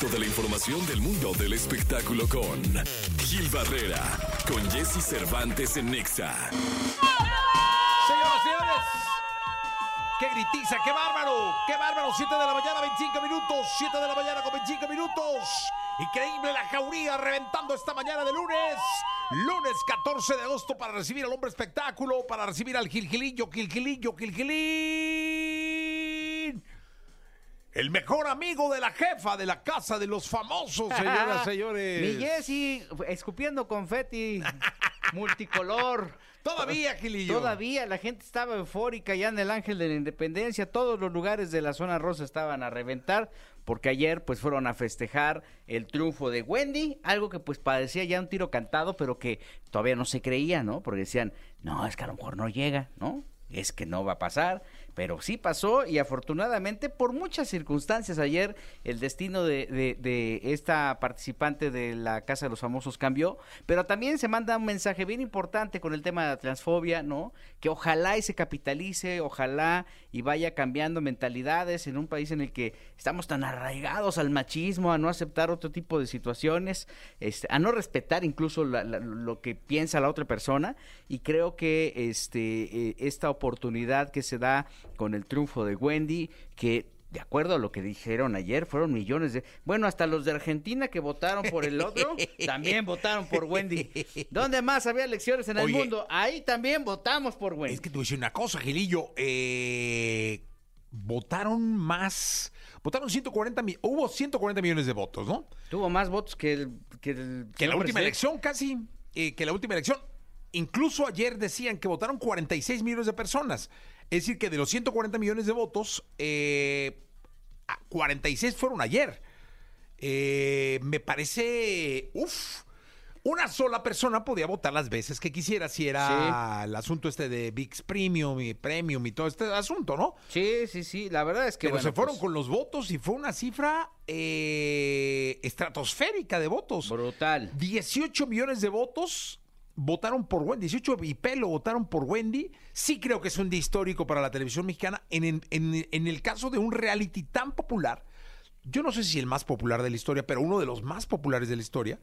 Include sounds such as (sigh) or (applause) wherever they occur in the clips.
Toda la información del mundo del espectáculo con Gil Barrera, con Jesse Cervantes en Nexa. Señoras, señores. ¡Qué gritiza! ¡Qué bárbaro! ¡Qué bárbaro! 7 de la mañana, 25 minutos. 7 de la mañana con 25 minutos. Increíble la jauría reventando esta mañana de lunes. Lunes 14 de agosto para recibir al hombre espectáculo, para recibir al Gilgilillo, Gilgilillo, Gilgilín. El mejor amigo de la jefa de la casa de los famosos, señoras, (laughs) señores. Mi Jessy, escupiendo confeti (laughs) multicolor. Todavía, Gilillo. Todavía la gente estaba eufórica ya en el Ángel de la Independencia. Todos los lugares de la zona rosa estaban a reventar porque ayer pues fueron a festejar el triunfo de Wendy, algo que pues parecía ya un tiro cantado, pero que todavía no se creía, ¿no? Porque decían, no, es que a lo mejor no llega, ¿no? Es que no va a pasar pero sí pasó y afortunadamente por muchas circunstancias ayer el destino de, de, esta participante de la Casa de los Famosos cambió, pero también se manda un mensaje bien importante con el tema de la transfobia, ¿no? Que ojalá y se capitalice, ojalá y vaya cambiando mentalidades en un país en el que estamos tan arraigados al machismo, a no aceptar otro tipo de situaciones, este, a no respetar incluso lo que piensa la otra persona y creo que este, eh, esta oportunidad que se da con el triunfo de Wendy, que de acuerdo a lo que dijeron ayer, fueron millones de... Bueno, hasta los de Argentina que votaron por el otro, (laughs) también votaron por Wendy. ¿Dónde más había elecciones en el Oye, mundo? Ahí también votamos por Wendy. Es que a decir una cosa, Gilillo. Eh, votaron más. Votaron 140 millones. Hubo 140 millones de votos, ¿no? Tuvo más votos que el... Que, el Que la última elección, casi. eh, que la última elección. Incluso ayer decían que votaron 46 millones de personas. Es decir, que de los 140 millones de votos, eh, a 46 fueron ayer. Eh, me parece. Uf. Una sola persona podía votar las veces que quisiera si era el asunto este de VIX Premium y Premium y todo este asunto, ¿no? Sí, sí, sí, la verdad es que... Pero bueno, se fueron pues, con los votos y fue una cifra eh, estratosférica de votos. Brutal. 18 millones de votos votaron por Wendy, 18 y pelo votaron por Wendy. Sí creo que es un día histórico para la televisión mexicana. En, en- en- el caso de un reality tan popular, yo no sé si el más popular de la historia, pero uno de los más populares de la historia,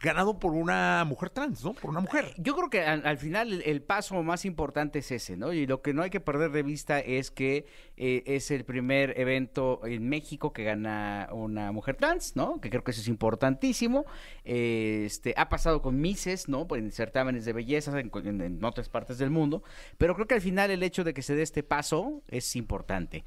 ganado por una mujer trans, ¿no? Por una mujer. Yo creo que al, al final el, el paso más importante es ese, ¿no? Y lo que no hay que perder de vista es que eh, es el primer evento en México que gana una mujer trans, ¿no? Que creo que eso es importantísimo. Eh, este ha pasado con Mises, ¿no? Pues en certámenes de belleza en, en- en otras partes del mundo, pero creo que al final el hecho de que se dé este paso es importante.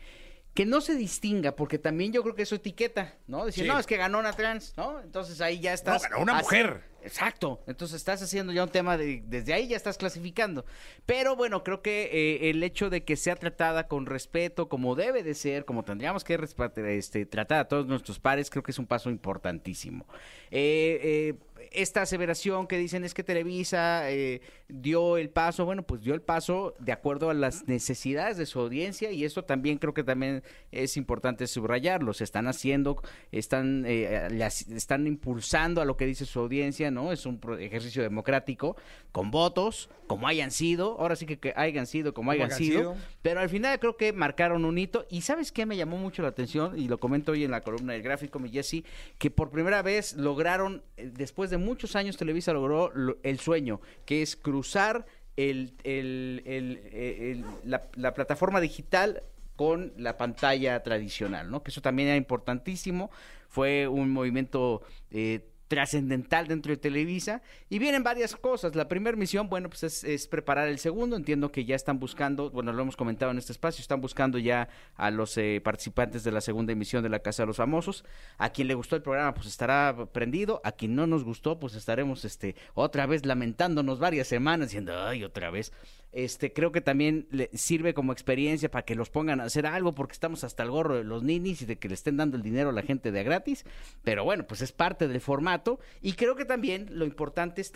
Que no se distinga, porque también yo creo que eso etiqueta, ¿no? Decir, Sí. no, es que ganó una trans, ¿no? Entonces ahí ya estás. ganó una mujer. Exacto, entonces estás haciendo ya un tema de, desde ahí ya estás clasificando. Pero bueno, creo que eh, el hecho de que sea tratada con respeto, como debe de ser, como tendríamos que este, tratar a todos nuestros pares, creo que es un paso importantísimo. Eh, eh, esta aseveración que dicen es que Televisa eh, dio el paso, bueno, pues dio el paso de acuerdo a las necesidades de su audiencia y esto también creo que también es importante subrayarlo. Se están haciendo, están, eh, las- están impulsando a lo que dice su audiencia, ¿no? Es un ejercicio democrático con votos, como hayan sido, ahora sí que, que hayan sido como hayan hayan sido, sido. pero al final creo que marcaron un hito. ¿Y sabes qué me llamó mucho la atención? Y lo comento hoy en la columna del gráfico, mi Jesse, que por primera vez lograron, eh, después de muchos años, Televisa logró lo- el sueño, que es cruzar el, el- el- el- la, la plataforma digital con la pantalla tradicional, ¿no? Que eso también era importantísimo. Fue un movimiento eh, trascendental dentro de Televisa y vienen varias cosas. La primera misión, bueno, pues es, es preparar el segundo. Entiendo que ya están buscando, bueno, lo hemos comentado en este espacio, están buscando ya a los eh, participantes de la segunda emisión de la Casa de los Famosos. A quien le gustó el programa, pues estará prendido. A quien no nos gustó, pues estaremos este otra vez lamentándonos varias semanas diciendo, ay, otra vez. Este, creo que también le sirve como experiencia para que los pongan a hacer algo porque estamos hasta el gorro de los ninis y de que le estén dando el dinero a la gente de gratis. Pero bueno, pues es parte del formato. Y creo que también lo importante es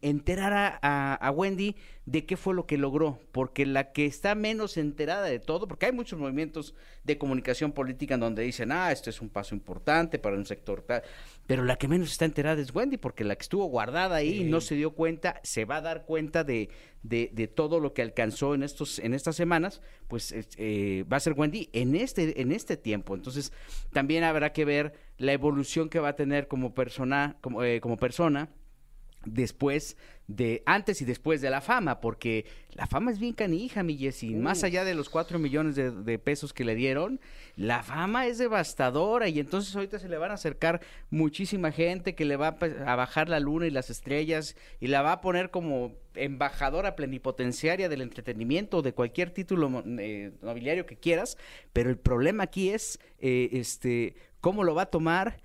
enterar a, a- a Wendy de qué fue lo que logró. Porque la que está menos enterada de todo, porque hay muchos movimientos de comunicación política en donde dicen, ah, esto es un paso importante para un sector tal. Pero la que menos está enterada es Wendy, porque la que estuvo guardada ahí y no se dio cuenta, se va a dar cuenta de, de, de todo lo que alcanzó en estos en estas semanas, pues es- eh, va a ser Wendy en este en este tiempo. Entonces también habrá que ver la evolución que va a tener como persona, como, eh, como persona después de antes y después de la fama, porque la fama es bien canija, mi. Más allá de los cuatro millones de, de, pesos que le dieron, la fama es devastadora y entonces ahorita se le van a acercar muchísima gente que le va a, bajar la luna y las estrellas y la va a poner como embajadora plenipotenciaria del entretenimiento de cualquier título eh, nobiliario que quieras, pero el problema aquí es eh, este cómo lo va a tomar,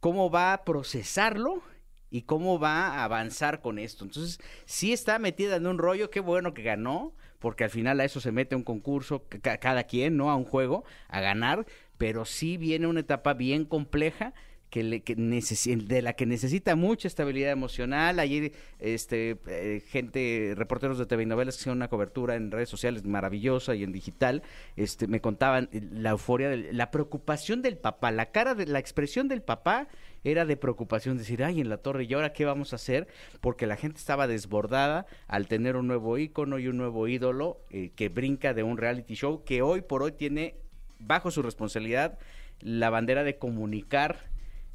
cómo va a procesarlo y cómo va a avanzar con esto. Entonces, sí está metida en un rollo, qué bueno que ganó, porque al final a eso se mete un concurso, cada quien, ¿no? A un juego, a ganar, pero sí viene una etapa bien compleja que, de la que necesita mucha estabilidad emocional. Ayer, este, eh, gente, reporteros de TV novelas que hicieron una cobertura en redes sociales maravillosa y en digital, este, me contaban la euforia, la preocupación del papá, la cara de la expresión del papá era de preocupación decir, ay, en la torre, ¿y ahora qué vamos a hacer? Porque la gente estaba desbordada al tener un nuevo ícono y un nuevo ídolo eh, que brinca de un reality show que hoy por hoy tiene bajo su responsabilidad la bandera de comunicar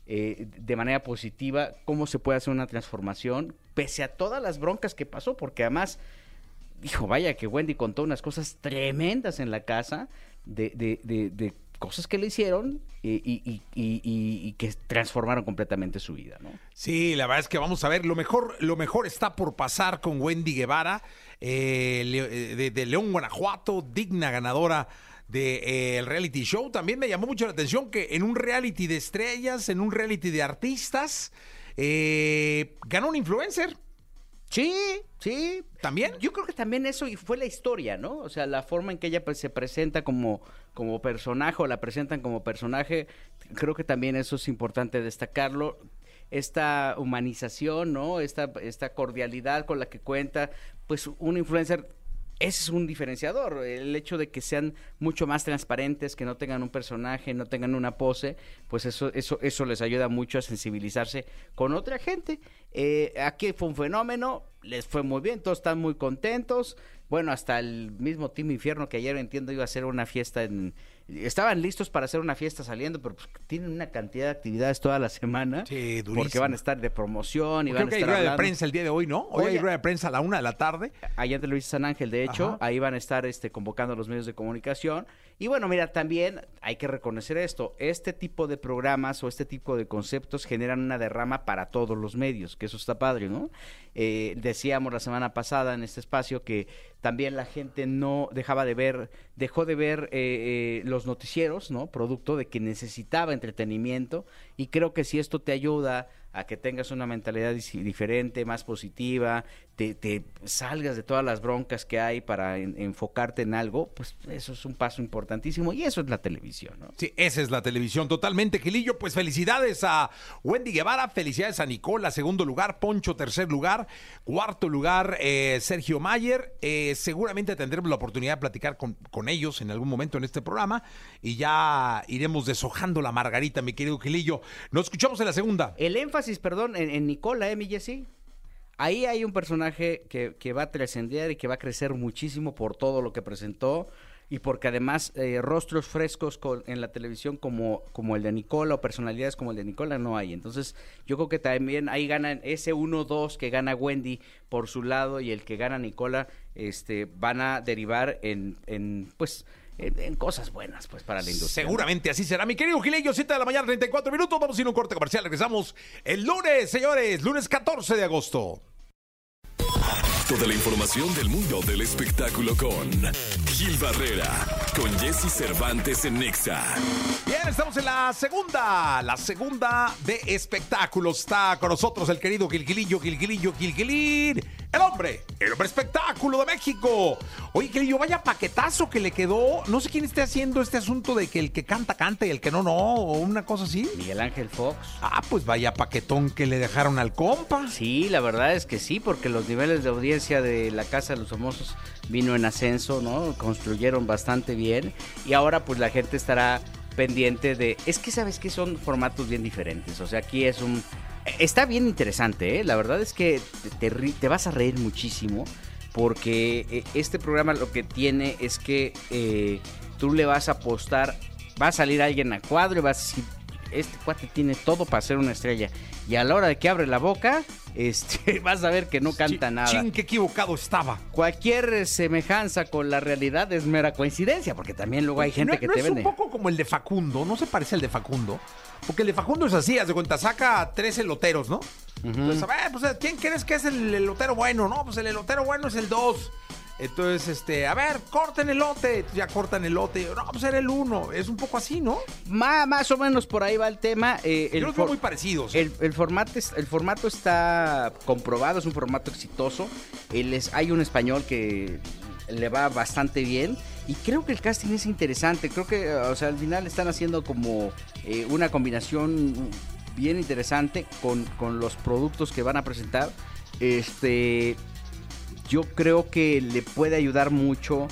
eh, de manera positiva cómo se puede hacer una transformación, pese a todas las broncas que pasó, porque además, dijo, vaya que Wendy contó unas cosas tremendas en la casa de, de, de cosas que le hicieron y, que transformaron completamente su vida, ¿no? Sí, la verdad es que vamos a ver, lo mejor, lo mejor está por pasar con Wendy Guevara, eh, eh, de, León, Guanajuato, digna ganadora del de, eh, reality show. También me llamó mucho la atención que en un reality de estrellas, en un reality de artistas, ganó un influencer. Sí, sí. ¿También? Yo creo que también eso fue la historia, ¿no? O sea, la forma en que ella pues, se presenta como, como personaje o la presentan como personaje, creo que también eso es importante destacarlo. Esta humanización, ¿no? Esta, esta cordialidad con la que cuenta, pues un influencer ese es un diferenciador, el hecho de que sean mucho más transparentes, que no tengan un personaje, no tengan una pose, pues eso, eso, eso les ayuda mucho a sensibilizarse con otra gente. Eh, aquí fue un fenómeno, les fue muy bien, todos están muy contentos. Bueno, hasta el mismo Team Infierno que ayer entiendo iba a hacer una fiesta en, estaban listos para hacer una fiesta saliendo, pero pues, tienen una cantidad de actividades toda la semana. Sí, durísimo. Porque van a estar de promoción y van a estar. Hay rueda de prensa el día de hoy, ¿no? Hoy hay rueda de prensa a la una de la tarde. Allá en Televisa San Ángel, de hecho, ahí van a estar este, convocando a los medios de comunicación. Y bueno, mira, también hay que reconocer esto. Este tipo de programas o este tipo de conceptos generan una derrama para todos los medios, que eso está padre, ¿no? Eh, decíamos la semana pasada en este espacio que también la gente no dejaba de ver, dejó de ver eh, eh, los noticieros, ¿no? Producto de que necesitaba entretenimiento y creo que si esto te ayuda a que tengas una mentalidad diferente, más positiva, te, salgas de todas las broncas que hay para enfocarte en algo, pues eso es un paso importantísimo y eso es la televisión, ¿no? Sí, esa es la televisión totalmente, Gilillo. Pues felicidades a Wendy Guevara, felicidades a Nicola, segundo lugar, Poncho, tercer lugar, cuarto lugar, eh, Sergio Mayer. Eh, seguramente tendremos la oportunidad de platicar con, con, ellos en algún momento en este programa y ya iremos deshojando la margarita, mi querido Gilillo. Nos escuchamos en la segunda. El énfasis, perdón, en, Nicola, ¿eh, mi Jessy? ahí hay un personaje que, que va a trascender y que va a crecer muchísimo por todo lo que presentó y porque además eh, rostros frescos en la televisión como, como el de Nicola o personalidades como el de Nicola no hay. Entonces yo creo que también ahí ganan ese 1-2 que gana Wendy por su lado y el que gana Nicola este, van a derivar en, en pues... En, cosas buenas, pues, para la industria. Seguramente así será. Mi querido Gileyo, 7 de la mañana, 34 minutos. Vamos a ir a un corte comercial. Regresamos el lunes, señores. Lunes 14 de agosto. Toda la información del mundo del espectáculo con Gil Barrera, con Jesse Cervantes en Nexa. Bien, estamos en la segunda, la segunda de espectáculos. Está con nosotros el querido Gilgilillo, Gilgilillo, Gilgilín, el hombre, el hombre espectáculo de México. Oye, Gilillo, vaya paquetazo que le quedó. No sé quién esté haciendo este asunto de que el que canta, canta y el que no, no, o una cosa así. Miguel Ángel Fox. Ah, pues vaya paquetón que le dejaron al compa. Sí, la verdad es que sí, porque los niveles de audiencia de la Casa de los Famosos vino en ascenso, ¿no? Construyeron bastante bien y ahora pues la gente estará pendiente de... Es que sabes que son formatos bien diferentes, o sea, aquí es un Está bien interesante, ¿eh? la verdad es que te, vas a reír muchísimo porque eh, este programa lo que tiene es que eh, tú le vas a apostar, va a salir alguien a cuadro y vas a decir, este cuate tiene todo para ser una estrella. Y a la hora de que abre la boca, este, (laughs) vas a ver que no canta nada. Chin, qué equivocado estaba. Cualquier eh, semejanza con la realidad es mera coincidencia, porque también luego hay gente no, que no te es vende. un poco como el de Facundo, no se parece al de Facundo. Porque el de Facundo es así, haz de cuenta, saca tres eloteros, ¿no? Entonces, a ver, pues, ¿quién crees que es el elotero bueno? No, pues el elotero bueno es el 2. Entonces, este, a ver, corten elote. Ya cortan elote. No, pues era el 1. Es un poco así, ¿no? Más o menos por ahí va el tema. eh, el Yo los veo for- muy parecidos. El, el formato es- el formato está comprobado, es un formato exitoso. Él es, hay un español que le va bastante bien. Y creo que el casting es interesante. Creo que, o sea, al final están haciendo como eh, una combinación bien interesante con, con los productos que van a presentar. Este. Yo creo que le puede ayudar mucho.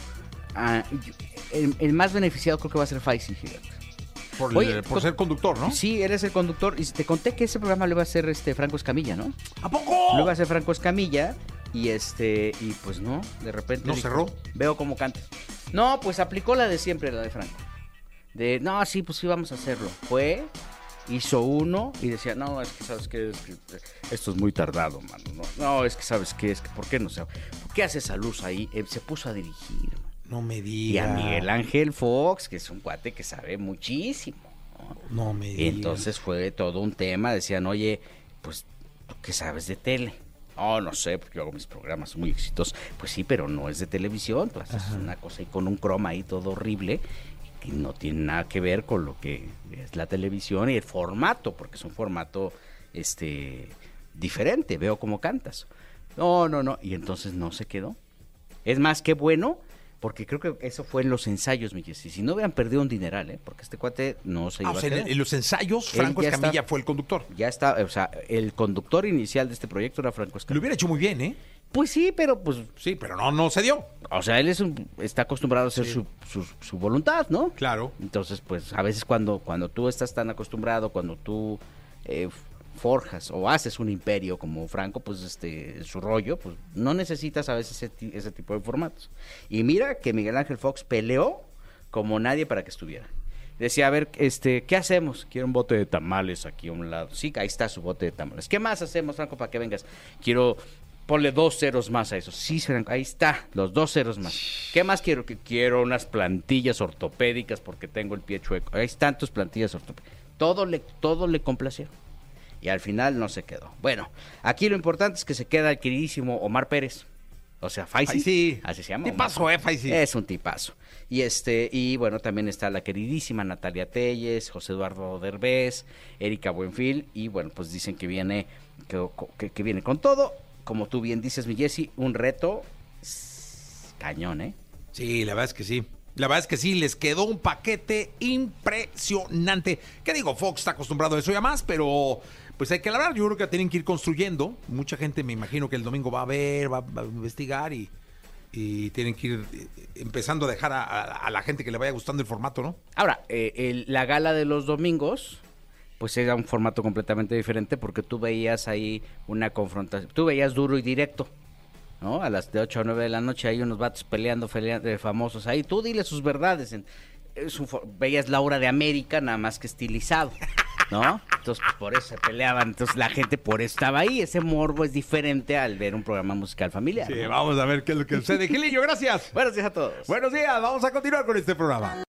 A, el, el más beneficiado creo que va a ser Faisy, por oye, por ser conductor, ¿no? Sí, eres el conductor. Y te conté que ese programa lo iba a hacer este Franco Escamilla, ¿no? ¿A poco? Lo iba a hacer Franco Escamilla. Y este, y pues no, de repente. ¿No cerró? Veo cómo canta. No, pues aplicó la de siempre, la de Franco. De, no, sí, pues sí, vamos a hacerlo. Fue, hizo uno y decía, no, es que sabes que, esto es muy tardado, mano. No, no, es que sabes qué, es que, ¿por qué no se, ¿por qué hace esa luz ahí? Eh, se puso a dirigir. No me Y digas. a Miguel Ángel Fox, que es un cuate que sabe muchísimo. ¿no? No me Y digas. entonces fue todo un tema. Decían, oye, pues, ¿tú qué sabes de tele? Oh, no sé, porque yo hago mis programas muy exitosos. Pues sí, pero no es de televisión. Tú haces una cosa ahí con un croma ahí todo horrible que no tiene nada que ver con lo que es la televisión y el formato, porque es un formato este diferente. Veo cómo cantas. No, no, no. Y entonces no se quedó. Es más que bueno, porque creo que eso fue en los ensayos, mi Jessy. Si no hubieran perdido un dineral, ¿eh? Porque este cuate no se Ah, iba o a sea, en, quedar. en los ensayos, Franco Escamilla está- fue el conductor. Ya está, o sea, el conductor inicial de este proyecto era Franco Lo Escamilla. hubiera hecho muy bien, ¿eh? Pues sí, pero pues, Sí, pero no, no se dio. o sea, él es un- está acostumbrado a hacer su, su, su voluntad, ¿no? Claro. Entonces, pues a veces cuando, cuando tú estás tan acostumbrado, cuando tú eh, forjas o haces un imperio como Franco, pues este, su rollo, pues no necesitas a veces ese, ese tipo de formatos. Y mira que Miguel Ángel Fox peleó como nadie para que estuviera. Decía, a ver, este, ¿qué hacemos? Quiero un bote de tamales aquí a un lado. Sí, ahí está su bote de tamales. ¿Qué más hacemos, Franco, para que vengas? Quiero, ponle dos ceros más a eso. Sí, Franco, ahí está, los dos ceros más. ¿Qué más quiero? Que quiero unas plantillas ortopédicas porque tengo el pie chueco. Ahí están tus plantillas ortopédicas. Todo le, todo le complació. Y al final no se quedó. Bueno, aquí lo importante es que se queda el queridísimo Omar Pérez. O sea, Faisy. Faisy. Así se llama. Tipazo, Omar. eh, Faisy. Es un tipazo. Y este, y bueno, también está la queridísima Natalia Telles, José Eduardo Derbez, Erika Buenfil, y bueno, pues dicen que viene, que, que- que viene con todo. Como tú bien dices, mi Jessy, un reto cañón, ¿eh? Sí, la verdad es que sí. La verdad es que sí, les quedó un paquete impresionante. ¿Qué digo? Fox está acostumbrado a eso ya más, pero pues hay que hablar. Yo creo que tienen que ir construyendo. Mucha gente me imagino que el domingo va a ver, va, va a investigar y, y tienen que ir eh, empezando a dejar a, a- a la gente que le vaya gustando el formato, ¿no? Ahora, eh, el- la gala de los domingos, pues era un formato completamente diferente porque tú veías ahí una confrontación, tú veías duro y directo, ¿no? A las de 8 a 9 de la noche hay unos vatos peleando, peleando eh, famosos ahí, tú dile sus verdades. en- es un for- veías Laura de América, nada más que estilizado, ¿no? Entonces, pues, por eso se peleaban, entonces la gente por eso estaba ahí, ese morbo es diferente al ver un programa musical familiar. Sí, ¿no? vamos a ver qué es lo que sucede. Gilillo, gracias. Buenos días a todos. Buenos días, vamos a continuar con este programa.